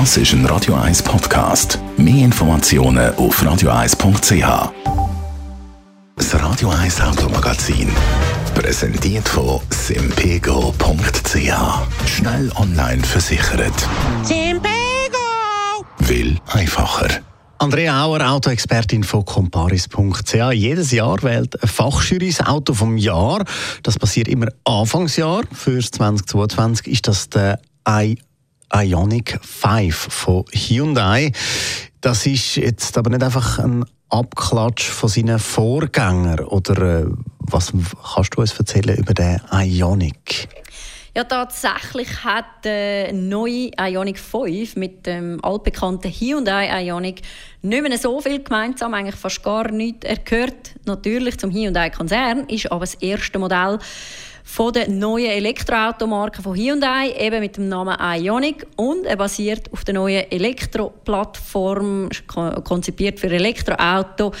Das ist ein Radio 1 Podcast. Mehr Informationen auf radio1.ch. Das Radio 1 Automagazin. Präsentiert von simpego.ch. Schnell online versichert. Simpego! Will einfacher. Andrea Auer, Autoexpertin von comparis.ch. Jedes Jahr wählt eine Fachjury das Auto vom Jahr. Das passiert immer Anfangsjahr. Für 2022 ist das der I Ionic 5 von Hyundai. Das ist jetzt aber nicht einfach ein Abklatsch von seinen Vorgängern. Oder äh, was kannst du uns erzählen über den Ionic? Ja, tatsächlich hat der neue Ionic 5 mit dem altbekannten Hyundai Ionic nicht mehr so viel gemeinsam, eigentlich fast gar nichts. Er gehört natürlich zum Hyundai-Konzern, ist aber das erste Modell von der neuen Elektroautomarke von Hyundai, eben mit dem Namen Ioniq und er basiert auf der neuen Elektroplattform, konzipiert für Elektroauto.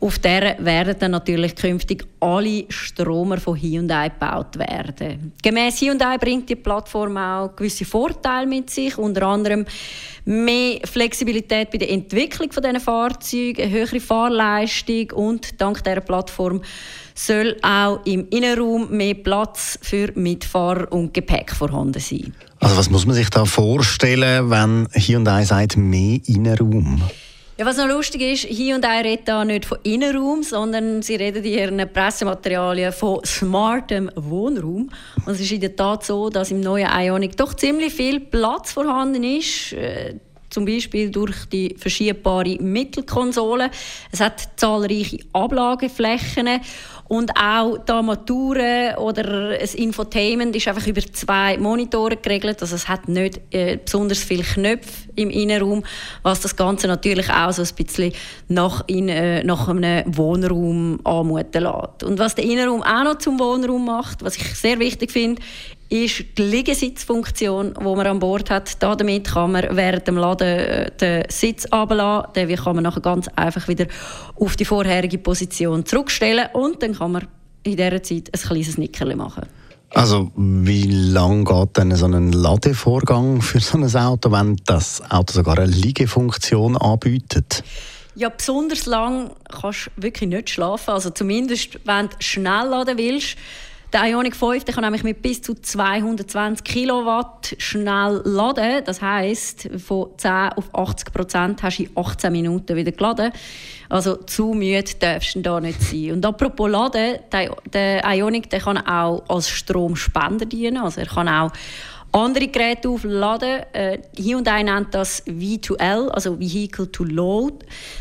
Auf der werden dann natürlich künftig alle Stromer von Hyundai gebaut werden. Gemäß Hyundai bringt die Plattform auch gewisse Vorteile mit sich, unter anderem mehr Flexibilität bei der Entwicklung von diesen Fahrzeugen, eine höhere Fahrleistung und dank dieser Plattform soll auch im Innenraum mehr Platz für Mitfahrer und Gepäck vorhanden sein. Also was muss man sich da vorstellen, wenn Hyundai sagt, mehr Innenraum? Ja, was noch lustig ist, hier und da redet da nicht von Innenraum, sondern sie reden in ihren Pressematerialien von smartem Wohnraum. Und es ist in der Tat so, dass im neuen Ionic doch ziemlich viel Platz vorhanden ist. Äh, zum Beispiel durch die verschiebbare Mittelkonsole. Es hat zahlreiche Ablageflächen und auch die Armaturen oder das Infotainment ist einfach über zwei Monitore geregelt. Also es hat nicht äh, besonders viele Knöpfe im Innenraum, was das Ganze natürlich auch so ein bisschen nach, in, äh, nach einem Wohnraum anmuten lässt. Und was der Innenraum auch noch zum Wohnraum macht, was ich sehr wichtig finde, ist die Liegesitzfunktion, die man an Bord hat. Damit kann man während dem Laden äh, den Sitz abladen. Den kann man nachher ganz einfach wieder auf die vorherige Position zurückstellen und dann kann man in dieser Zeit ein kleines Nickerli machen. Also wie lange geht denn so ein Ladevorgang für so ein Auto, wenn das Auto sogar eine Liegefunktion anbietet? Ja, besonders lang kannst du wirklich nicht schlafen. Also zumindest, wenn du schnell laden willst, der Ioniq 5 der kann nämlich mit bis zu 220 Kilowatt schnell laden. Das heißt, von 10 auf 80 Prozent hast du in 18 Minuten wieder geladen. Also zu müde darfst du da nicht sein. Und apropos Laden, der, der Ioniq der kann auch als Stromspender dienen. Also er kann auch andere Geräte aufladen. Äh, Hyundai nennt das V2L, also Vehicle to Load.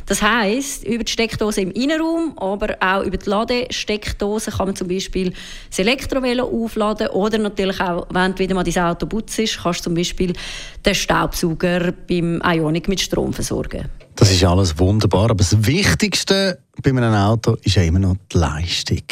Das heißt, über die Steckdose im Innenraum, aber auch über die Ladesteckdose kann man zum Beispiel das Elektrovelo aufladen oder natürlich auch, wenn du wieder mal dein Auto putzt, kannst du zum Beispiel den Staubsauger beim Ionic mit Strom versorgen. Das ist alles wunderbar, aber das Wichtigste bei einem Auto ist ja immer noch die Leistung.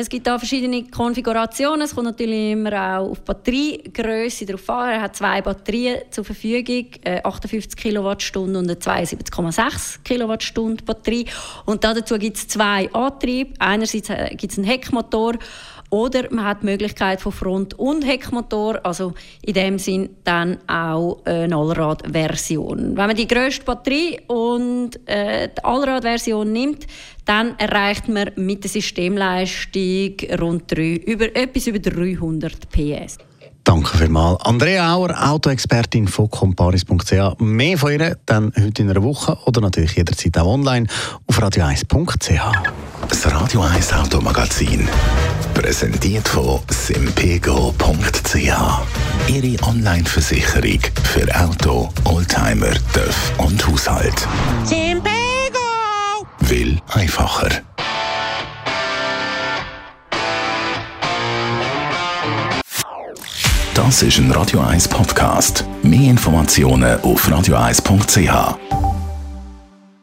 Es gibt da verschiedene Konfigurationen. Es kommt natürlich immer auch auf Batteriegröße drauf an. Er hat zwei Batterien zur Verfügung, 58 äh, Kilowattstunden und eine 72,6 Kilowattstunden Batterie. Und dazu gibt es zwei Antriebe. Einerseits äh, gibt es einen Heckmotor oder man hat die Möglichkeit von Front- und Heckmotor, also in dem Sinn dann auch eine Allradversion. Wenn man die grösste Batterie und äh, die Allradversion nimmt, dann erreicht man mit der Systemleistung rund drei, über, etwas über 300 PS. Danke vielmals. Andrea Auer, Autoexpertin von comparis.ch. Mehr von ihr dann heute in einer Woche oder natürlich jederzeit auch online auf radio1.ch. Das Radio 1 Automagazin. Präsentiert von simpego.ch. Ihre Online-Versicherung für Auto, Oldtimer, TÜV und Haushalt. Simpego! Will einfacher. Das ist ein Radio 1 Podcast. Mehr Informationen auf radio1.ch.